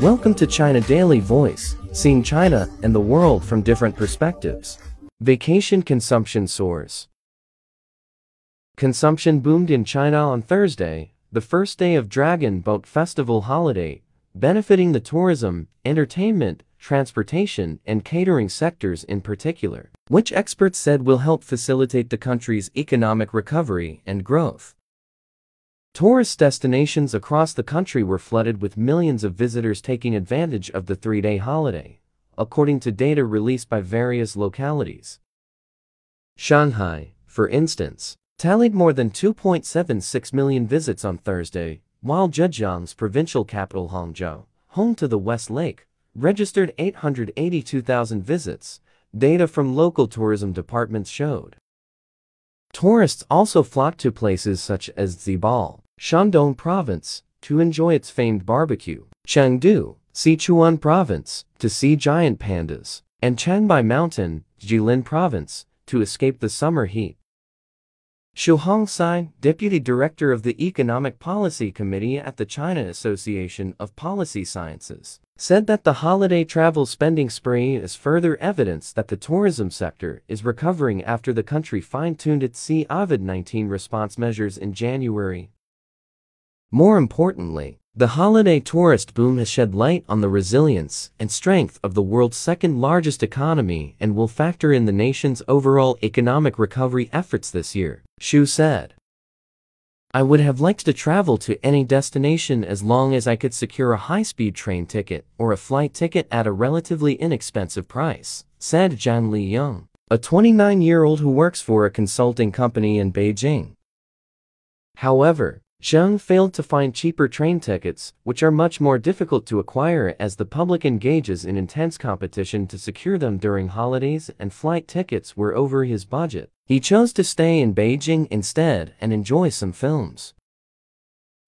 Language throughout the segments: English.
Welcome to China Daily Voice, seeing China and the world from different perspectives. Vacation consumption soars. Consumption boomed in China on Thursday, the first day of Dragon Boat Festival holiday, benefiting the tourism, entertainment, transportation, and catering sectors in particular, which experts said will help facilitate the country's economic recovery and growth. Tourist destinations across the country were flooded with millions of visitors taking advantage of the three-day holiday, according to data released by various localities. Shanghai, for instance, tallied more than 2.76 million visits on Thursday, while Zhejiang's provincial capital Hangzhou, home to the West Lake, registered 882,000 visits, data from local tourism departments showed. Tourists also flock to places such as Zibo, Shandong Province, to enjoy its famed barbecue, Chengdu, Sichuan Province, to see giant pandas, and Changbai Mountain, Jilin Province, to escape the summer heat. Xu Hongcai, Deputy Director of the Economic Policy Committee at the China Association of Policy Sciences, said that the holiday travel spending spree is further evidence that the tourism sector is recovering after the country fine-tuned its COVID-19 response measures in January. More importantly, the holiday tourist boom has shed light on the resilience and strength of the world's second largest economy and will factor in the nation's overall economic recovery efforts this year, Xu said. I would have liked to travel to any destination as long as I could secure a high-speed train ticket or a flight ticket at a relatively inexpensive price, said Zhang Liyong, a 29-year-old who works for a consulting company in Beijing. However, Zhang failed to find cheaper train tickets, which are much more difficult to acquire as the public engages in intense competition to secure them during holidays and flight tickets were over his budget. He chose to stay in Beijing instead and enjoy some films.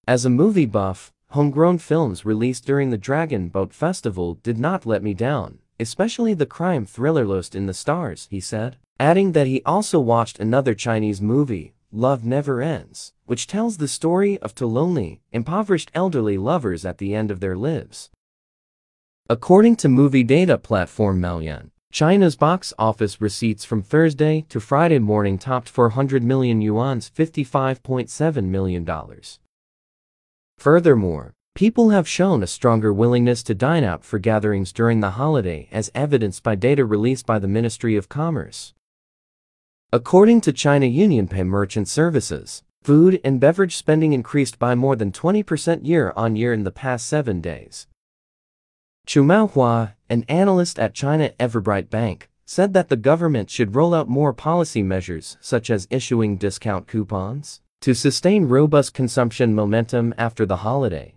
As a movie buff, homegrown films released during the Dragon Boat Festival did not let me down, especially the crime thriller Lost in the Stars, he said, adding that he also watched another Chinese movie, Love Never Ends, which tells the story of two lonely, impoverished elderly lovers at the end of their lives. According to movie data platform Maoyan, China's box office receipts from Thursday to Friday morning topped 400 million yuan's $55.7 million. Furthermore, people have shown a stronger willingness to dine out for gatherings during the holiday as evidenced by data released by the Ministry of Commerce. According to China UnionPay Merchant Services, food and beverage spending increased by more than 20% year on year in the past seven days. Zhou Maohua, an analyst at China Everbright Bank, said that the government should roll out more policy measures such as issuing discount coupons to sustain robust consumption momentum after the holiday.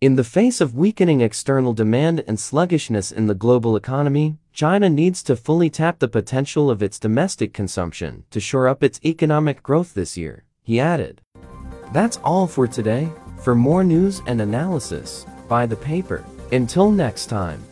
In the face of weakening external demand and sluggishness in the global economy, China needs to fully tap the potential of its domestic consumption to shore up its economic growth this year, he added. That's all for today. For more news and analysis, buy the paper. Until next time.